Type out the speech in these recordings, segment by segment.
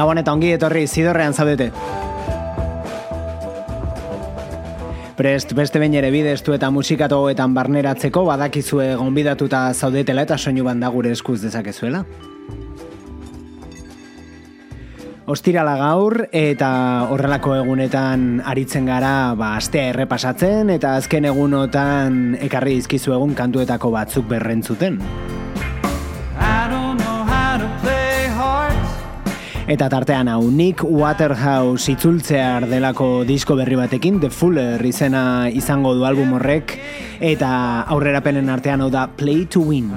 Gabon eta ongi etorri zidorrean zaudete. Prest beste behin ere bidestu eta musikatoetan barneratzeko badakizue gonbidatuta zaudetela eta soinu banda gure eskuz dezakezuela. Ostirala gaur eta horrelako egunetan aritzen gara ba, astea errepasatzen eta azken egunotan ekarri izkizu egun kantuetako batzuk berrentzuten. Eta tartean hau, Nick Waterhouse itzultzear delako disko berri batekin, The Fuller izena izango du album horrek, eta aurrerapenen artean hau da Play to Win.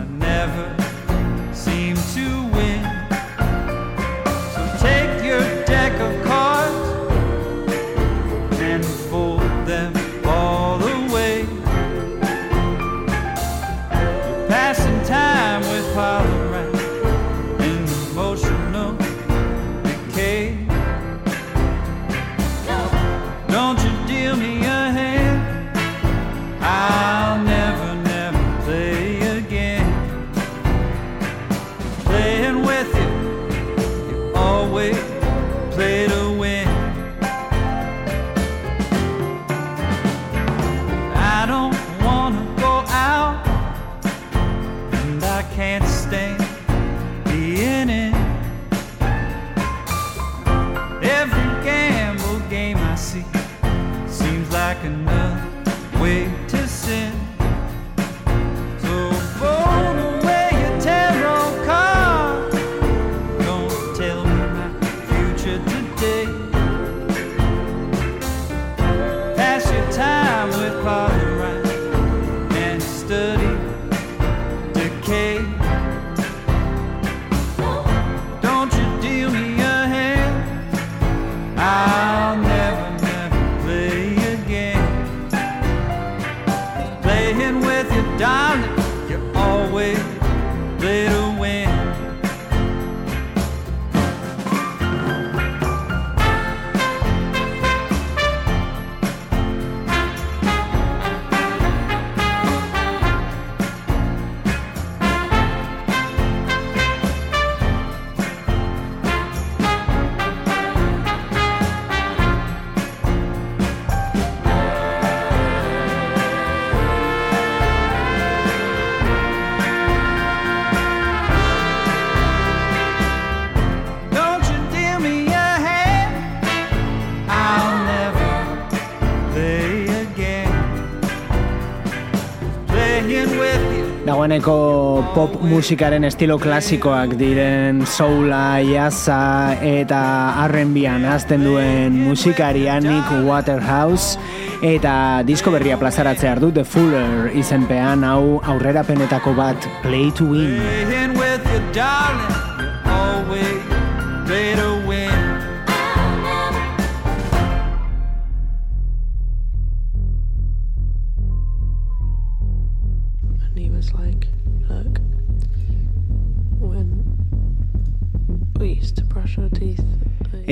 Dagoeneko pop musikaren estilo klasikoak diren soula, jazza eta R&Bian azten duen musikarianik Nick Waterhouse eta disko berria plazaratzea du The Fuller izenpean hau aurrerapenetako bat Play to Win.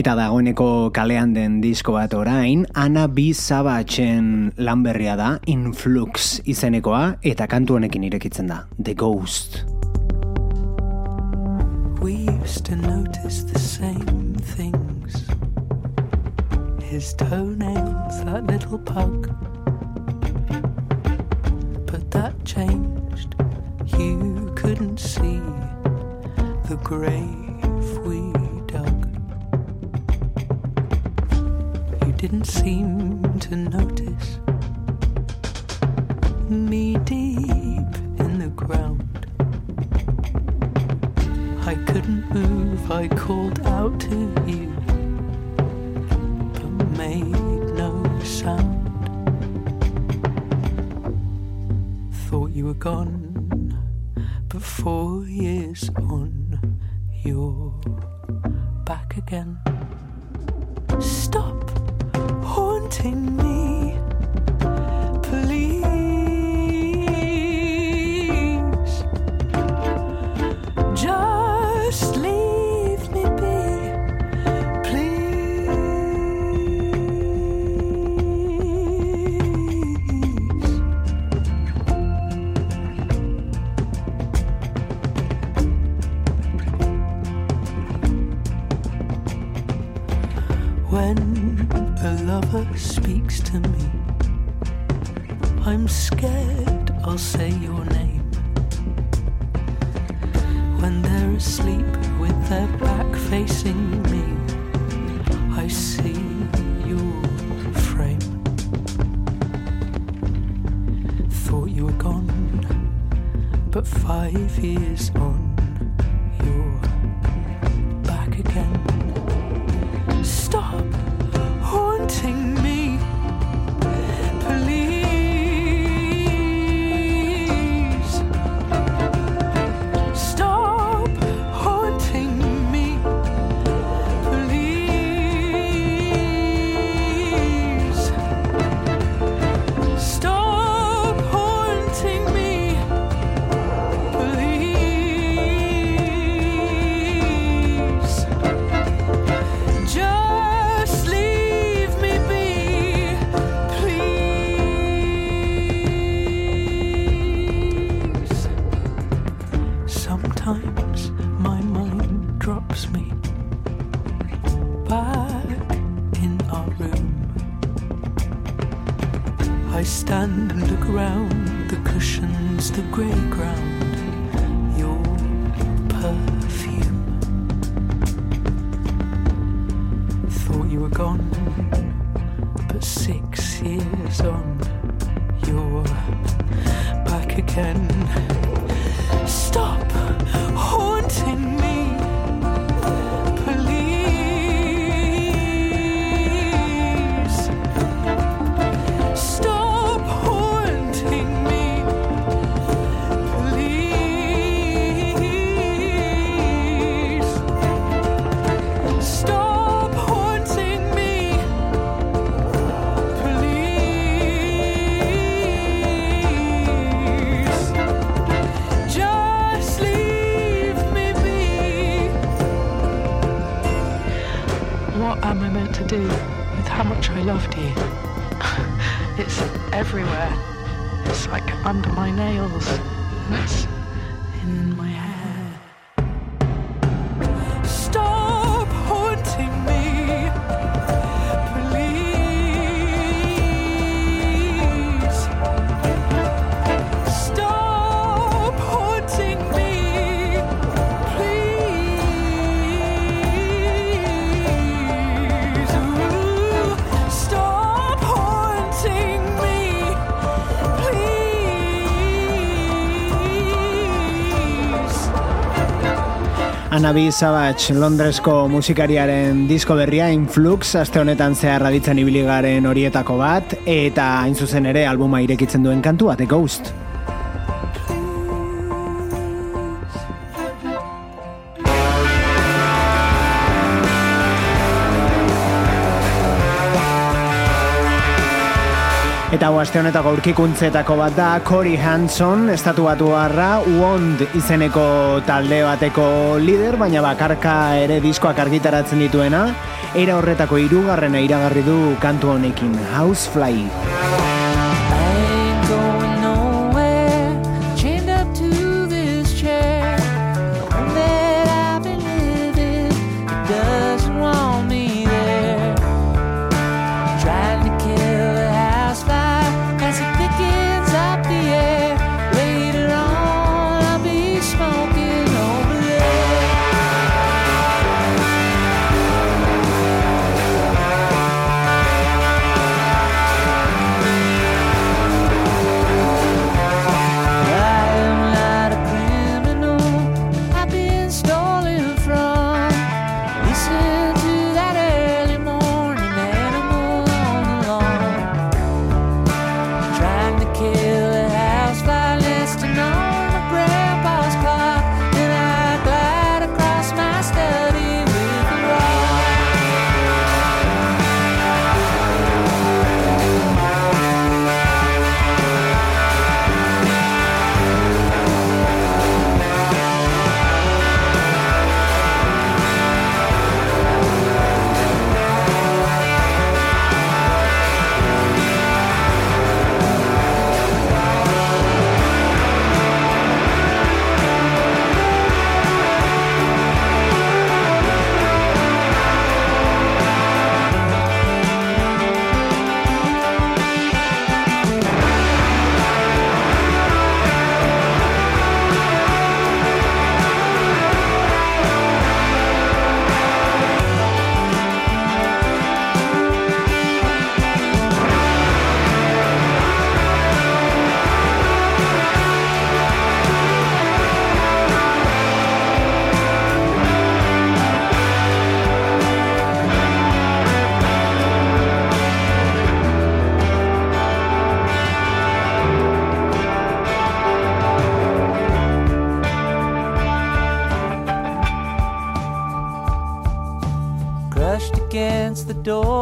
Eta dagoeneko kalean den disko bat orain, Ana B. Sabatxen lanberria da, Influx izenekoa, eta kantu honekin irekitzen da, The Ghost. We used to notice the same things His toenails, that little pug But that changed You couldn't see the grave we didn't seem to notice me deep in the ground. I couldn't move, I called out to you, but made no sound. Thought you were gone, but four years on, you're back again. haunting me. Nabi Savage Londresko musikariaren disko berria Influx aste honetan zehar aditzen ibiligaren horietako bat eta hain zuzen ere albuma irekitzen duen kantua The Ghost. Eta hau honetako aurkikuntzetako bat da Cory Hanson, estatu batuarra Wond izeneko talde bateko lider, baina bakarka ere diskoak argitaratzen dituena, era horretako hirugarrena iragarri du kantu honekin, Housefly.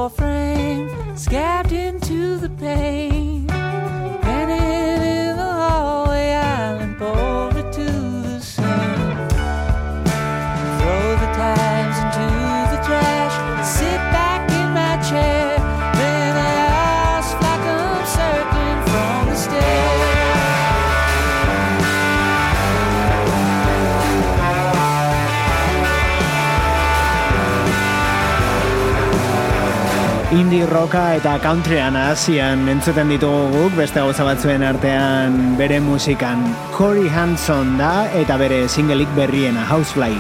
frame, scabbed into the pain. indie rocka eta countryan hasian entzuten ditugu guk beste gauza batzuen artean bere musikan Cory Hanson da eta bere singleik berriena Housefly.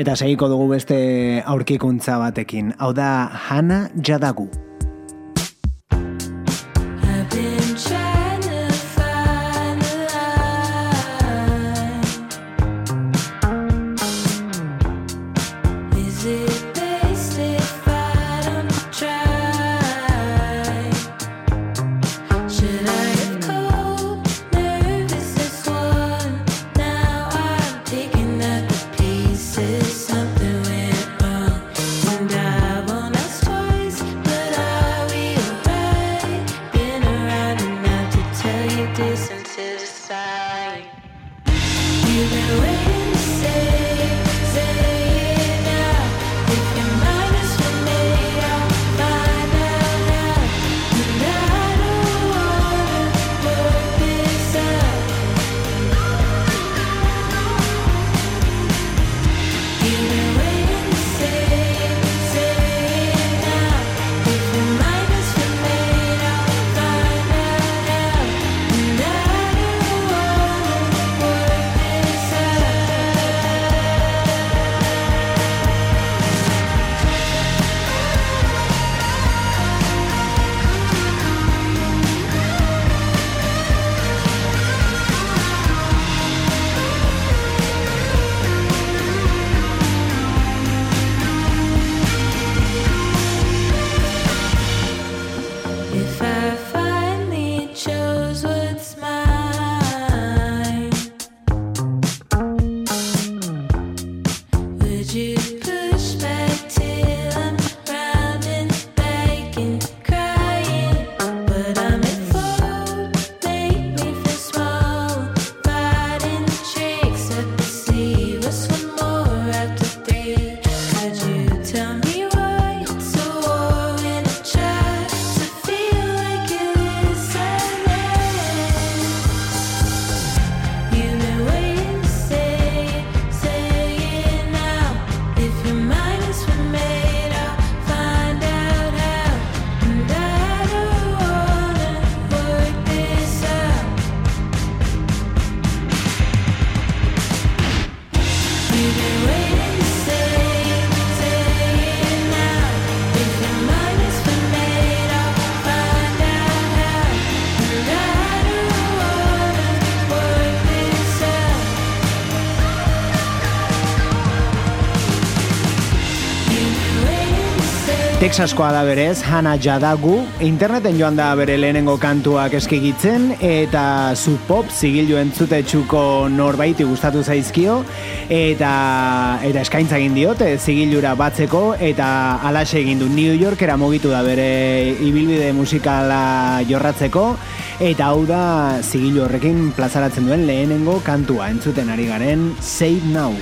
Eta segiko dugu beste aurkikuntza batekin. Hau da Hana Jadagu. Texaskoa da berez, Hana Jadagu, interneten joan da bere lehenengo kantuak eskigitzen, eta zu pop zigilu entzutetxuko norbaiti gustatu zaizkio, eta, eta eskaintza egin diote eh, zigilura batzeko, eta alaxe egin du. New Yorkera mugitu da bere ibilbide musikala jorratzeko, eta hau da zigilu horrekin plazaratzen duen lehenengo kantua. Entzuten ari garen Save Now.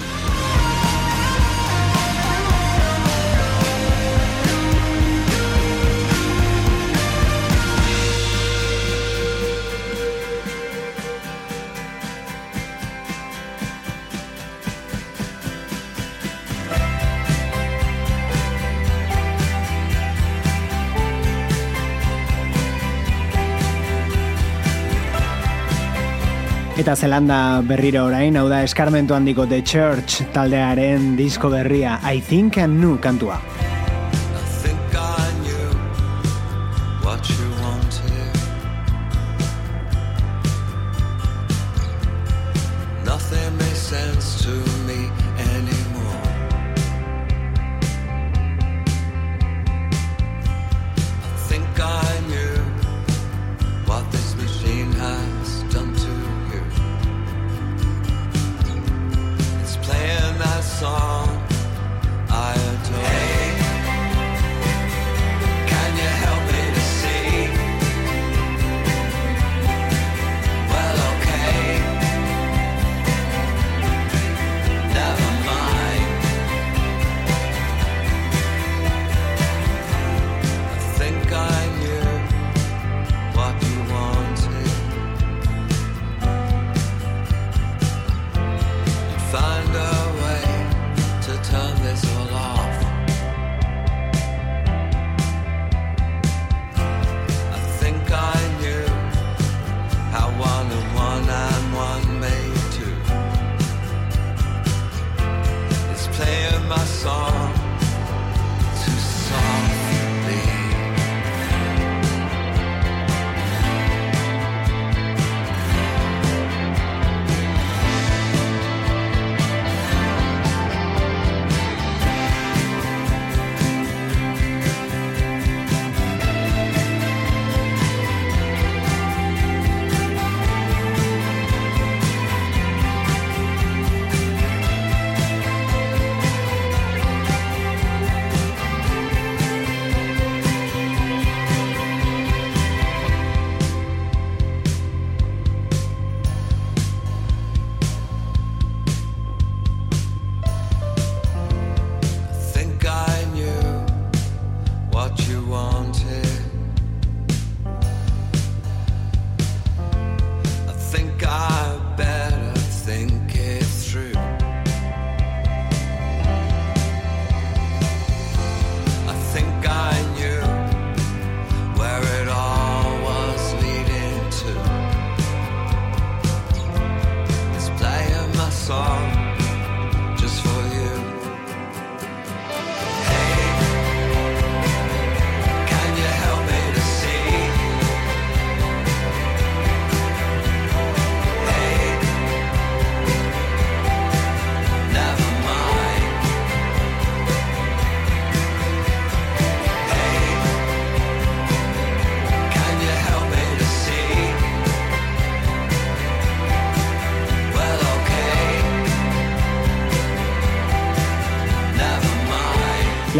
Eta zelanda berriro orain, hau da eskarmentu handiko The Church taldearen disko berria I Think and New kantua. Kantua. song.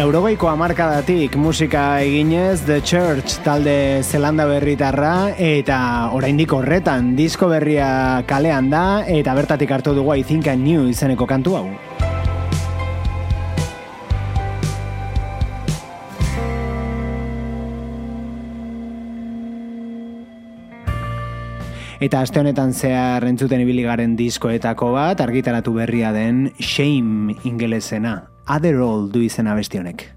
laurogeiko amarkadatik musika eginez The Church talde zelanda berritarra eta oraindik horretan disko berria kalean da eta bertatik hartu dugu I Think I New izeneko kantu hau. Eta aste honetan zehar entzuten ibili garen diskoetako bat argitaratu berria den Shame ingelesena Adderall du izena besti honek.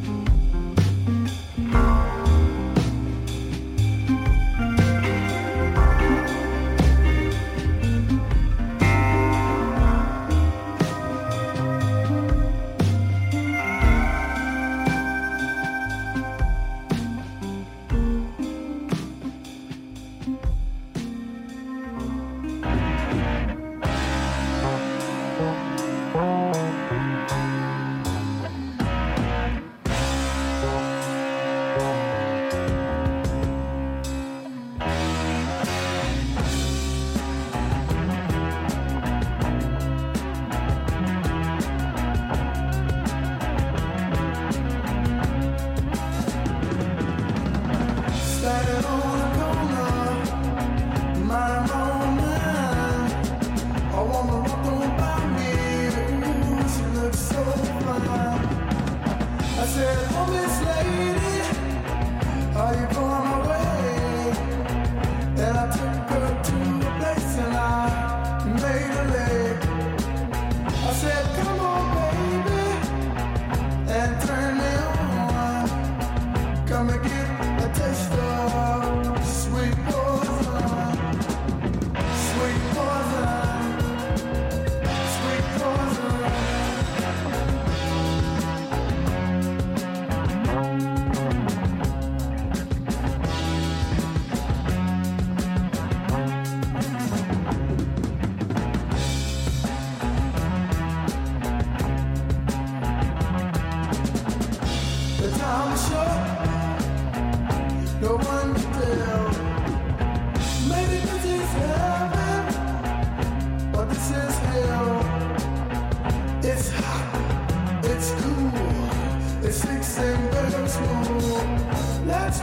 I said, oh, Miss Lady, are you going?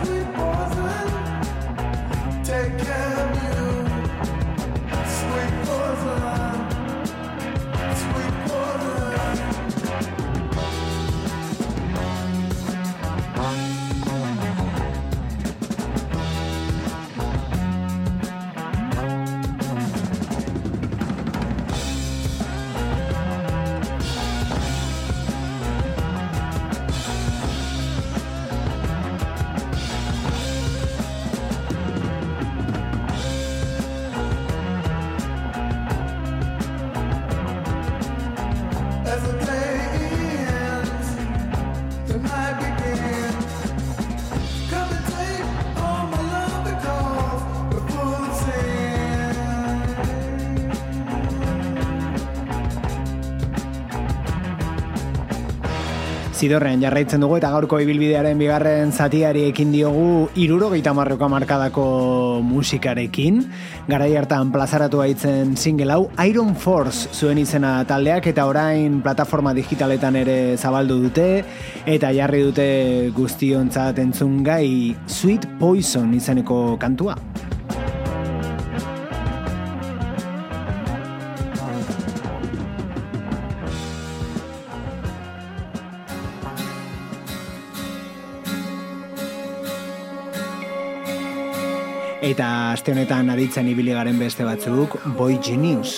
sweet. Zidorrean jarraitzen dugu eta gaurko ibilbidearen bigarren zatiari ekin diogu irurogeita marroko markadako musikarekin. Garai hartan plazaratu haitzen single hau Iron Force zuen izena taldeak eta orain plataforma digitaletan ere zabaldu dute eta jarri dute guztiontzat entzun gai Sweet Poison izeneko kantua. Eta aste honetan aditzen ibili garen beste batzuk Boy Genius.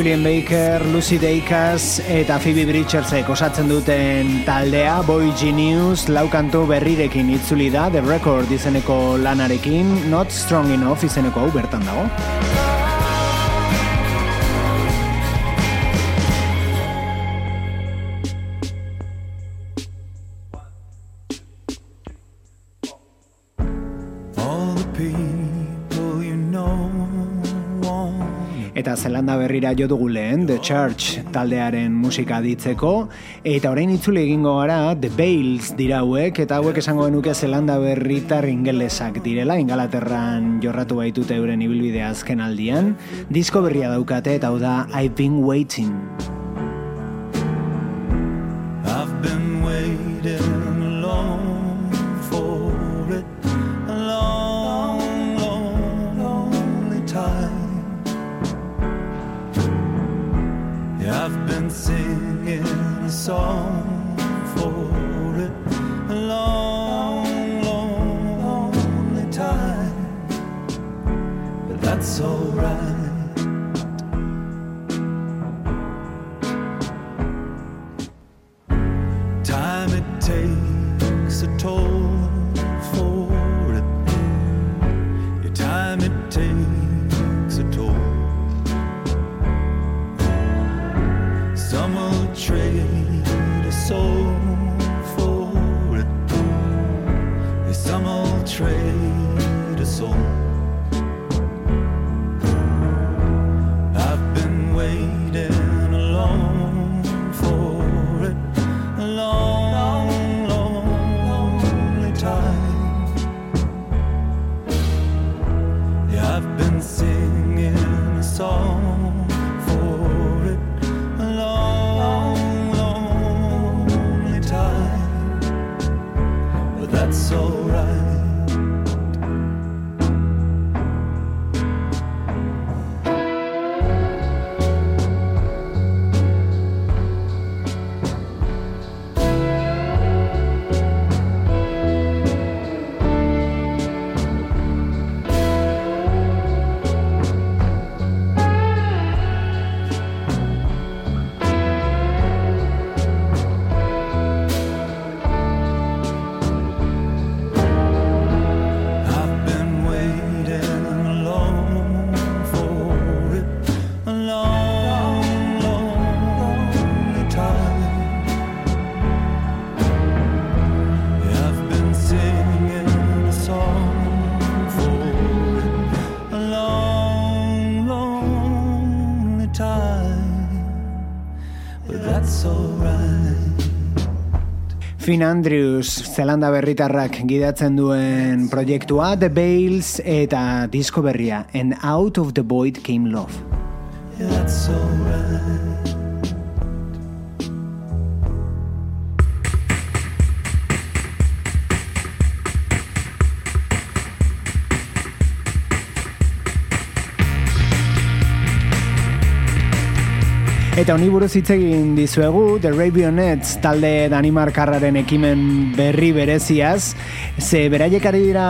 Julian Baker, Lucy Dacus eta Phoebe Bridgersek osatzen duten taldea Boy Genius laukantu berrirekin itzuli da The Record izeneko lanarekin Not Strong Enough izeneko hau bertan dago. Berrira jo dugu lehen, The Church taldearen musika ditzeko, eta orain itzuli egingo gara The Bales dira hauek, eta hauek esango genuke Zelanda berritar ingelesak direla, ingalaterran jorratu baitute euren ibilbidea azken aldian, disko berria daukate eta hau da I've been waiting. Song Finn Andrews, Zelanda berritarrak gidatzen duen proiektua, The Bales eta disko berria, And Out of the Void Came Love. That's alright. Eta honi buruz hitz egin dizuegu, The Ravionets talde Danimarkarraren ekimen berri bereziaz, ze beraiek ari dira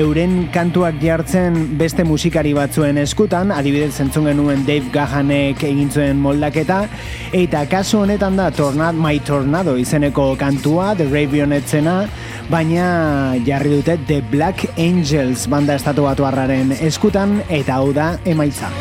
euren kantuak jartzen beste musikari batzuen eskutan, adibidez entzun genuen Dave Gahanek egin zuen moldaketa, eta kasu honetan da Tornado, My Tornado izeneko kantua, The Ravionetsena, baina jarri dute The Black Angels banda estatu batu eskutan, eta hau da emaitza.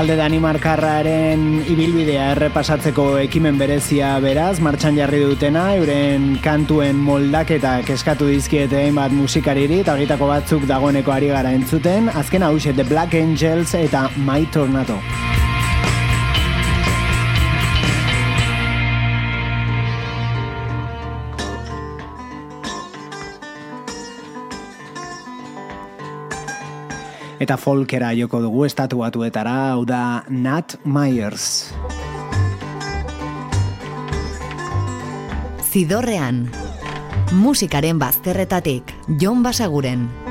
Talde Danimarkarraren ibilbidea errepasatzeko ekimen berezia beraz, martxan jarri dutena, euren kantuen moldaketak eskatu dizkiete hainbat musikariri, eta horietako batzuk dagoeneko ari gara entzuten, azken hau The Black Angels eta My Tornado. Eta folkera joko dugu estatu batuetara, hau da Nat Myers. Zidorrean. Musikaren bazterretatik, Jon Basaguren.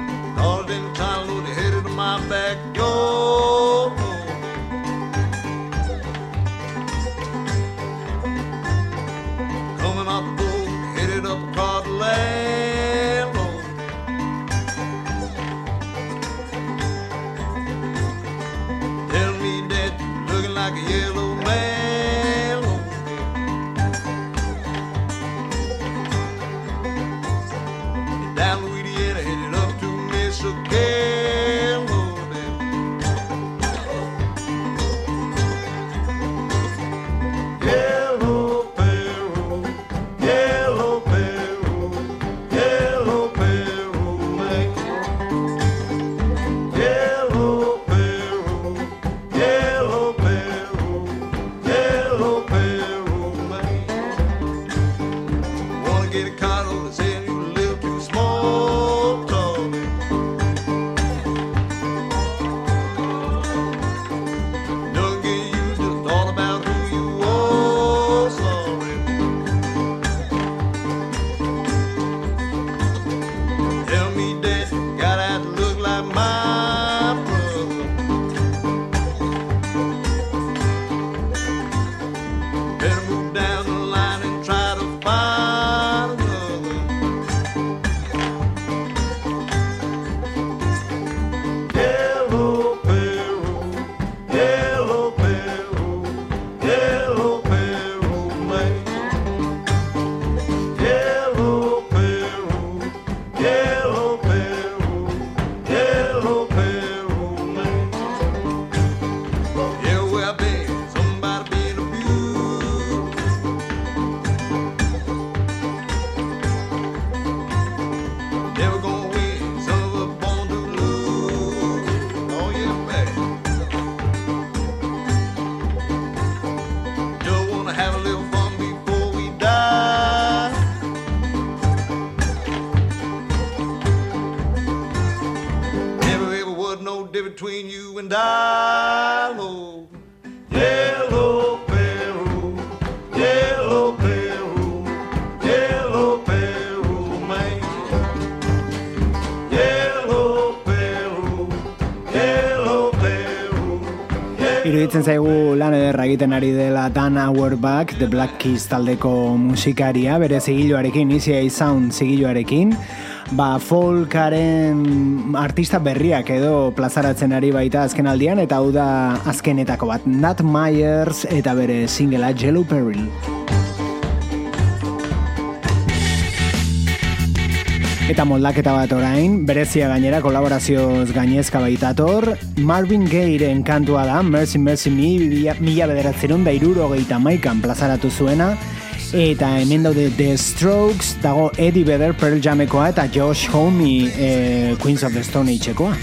Dan Auerbach, The Black Keys taldeko musikaria, bere zigiluarekin, Easy Sound zigiluarekin, ba folkaren artista berriak edo plazaratzen ari baita azken aldian, eta hau da azkenetako bat, Nat Myers eta bere singela Yellow Peril. Eta moldaketa bat orain, berezia gainera kolaborazioz gainezka baitator, Marvin Gaye'ren kantua da, Mercy Mercy Me, mila- bederatzerun da irurogeita maikan plazaratu zuena, eta hemen daude The Strokes, dago Eddie Vedder Pearl Jamekoa eta Josh Homme eh, Queens of the Stone Agekoa.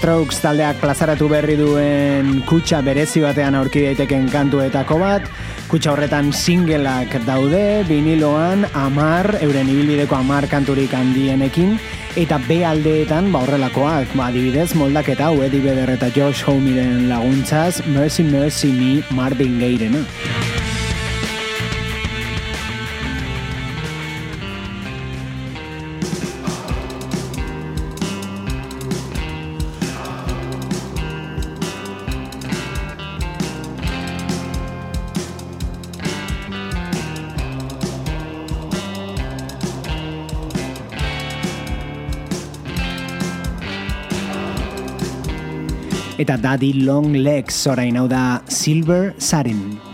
Strokes taldeak plazaratu berri duen kutsa berezi batean aurki daiteken kantuetako bat, kutsa horretan singleak daude, viniloan amar, euren ibilbideko amar kanturik handienekin, eta B aldeetan ba horrelakoak, ba adibidez moldaketa hau Eddie Vedder eta Josh Homeren laguntzaz, Mercy Mercy Me Marvin Gaye-rena. Eta Daddy Long Legs orain hau da Silver Satin.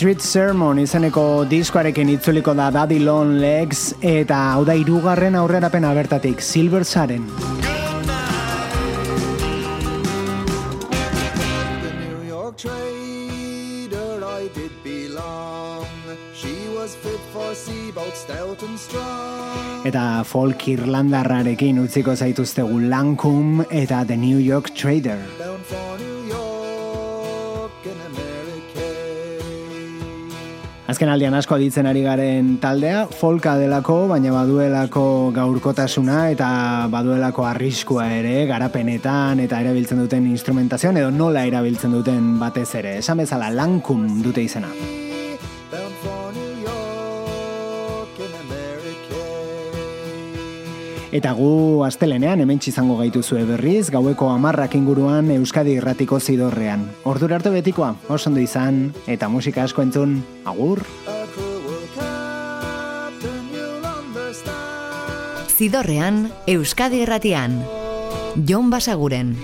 Street Sermon izeneko diskoarekin itzuliko da Daddy Long Legs eta hau da hirugarren aurrerapena bertatik Silver Saren. Eta folk irlandarrarekin utziko zaituztegu Lancome eta The New York Trader. Azken aldian asko aditzen ari garen taldea, folka delako, baina baduelako gaurkotasuna eta baduelako arriskua ere, garapenetan eta erabiltzen duten instrumentazioan edo nola erabiltzen duten batez ere. Esan bezala Lancome dute izena. Eta gu astelenean hemen izango gaituzue berriz, gaueko amarrak inguruan Euskadi irratiko zidorrean. Ordura arte betikoa, oso ondo izan, eta musika asko entzun, agur! Zidorrean, Euskadi irratian. Jon Basaguren.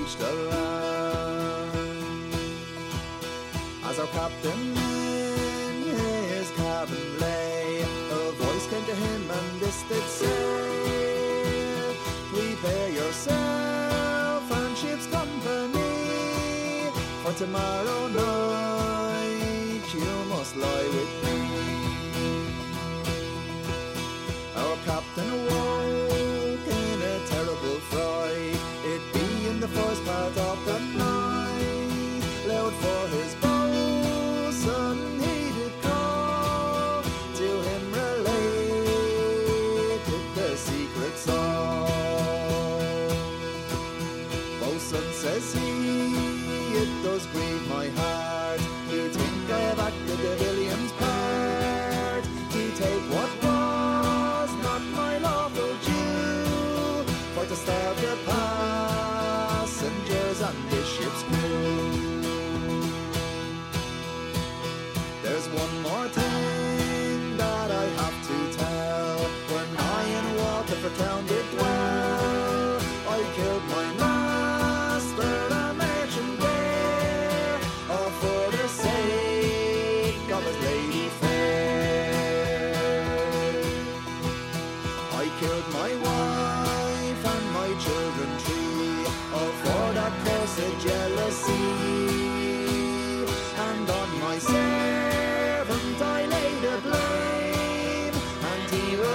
Tomorrow night you must lie with me. Our captain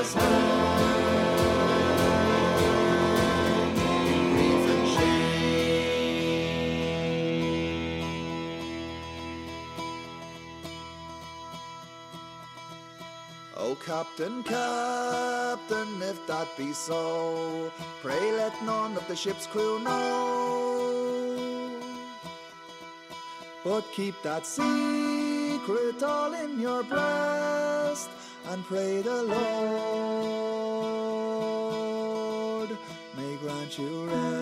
Oh Captain, Captain, if that be so, pray let none of the ship's crew know. But keep that secret all in your breast, and pray the Lord. children.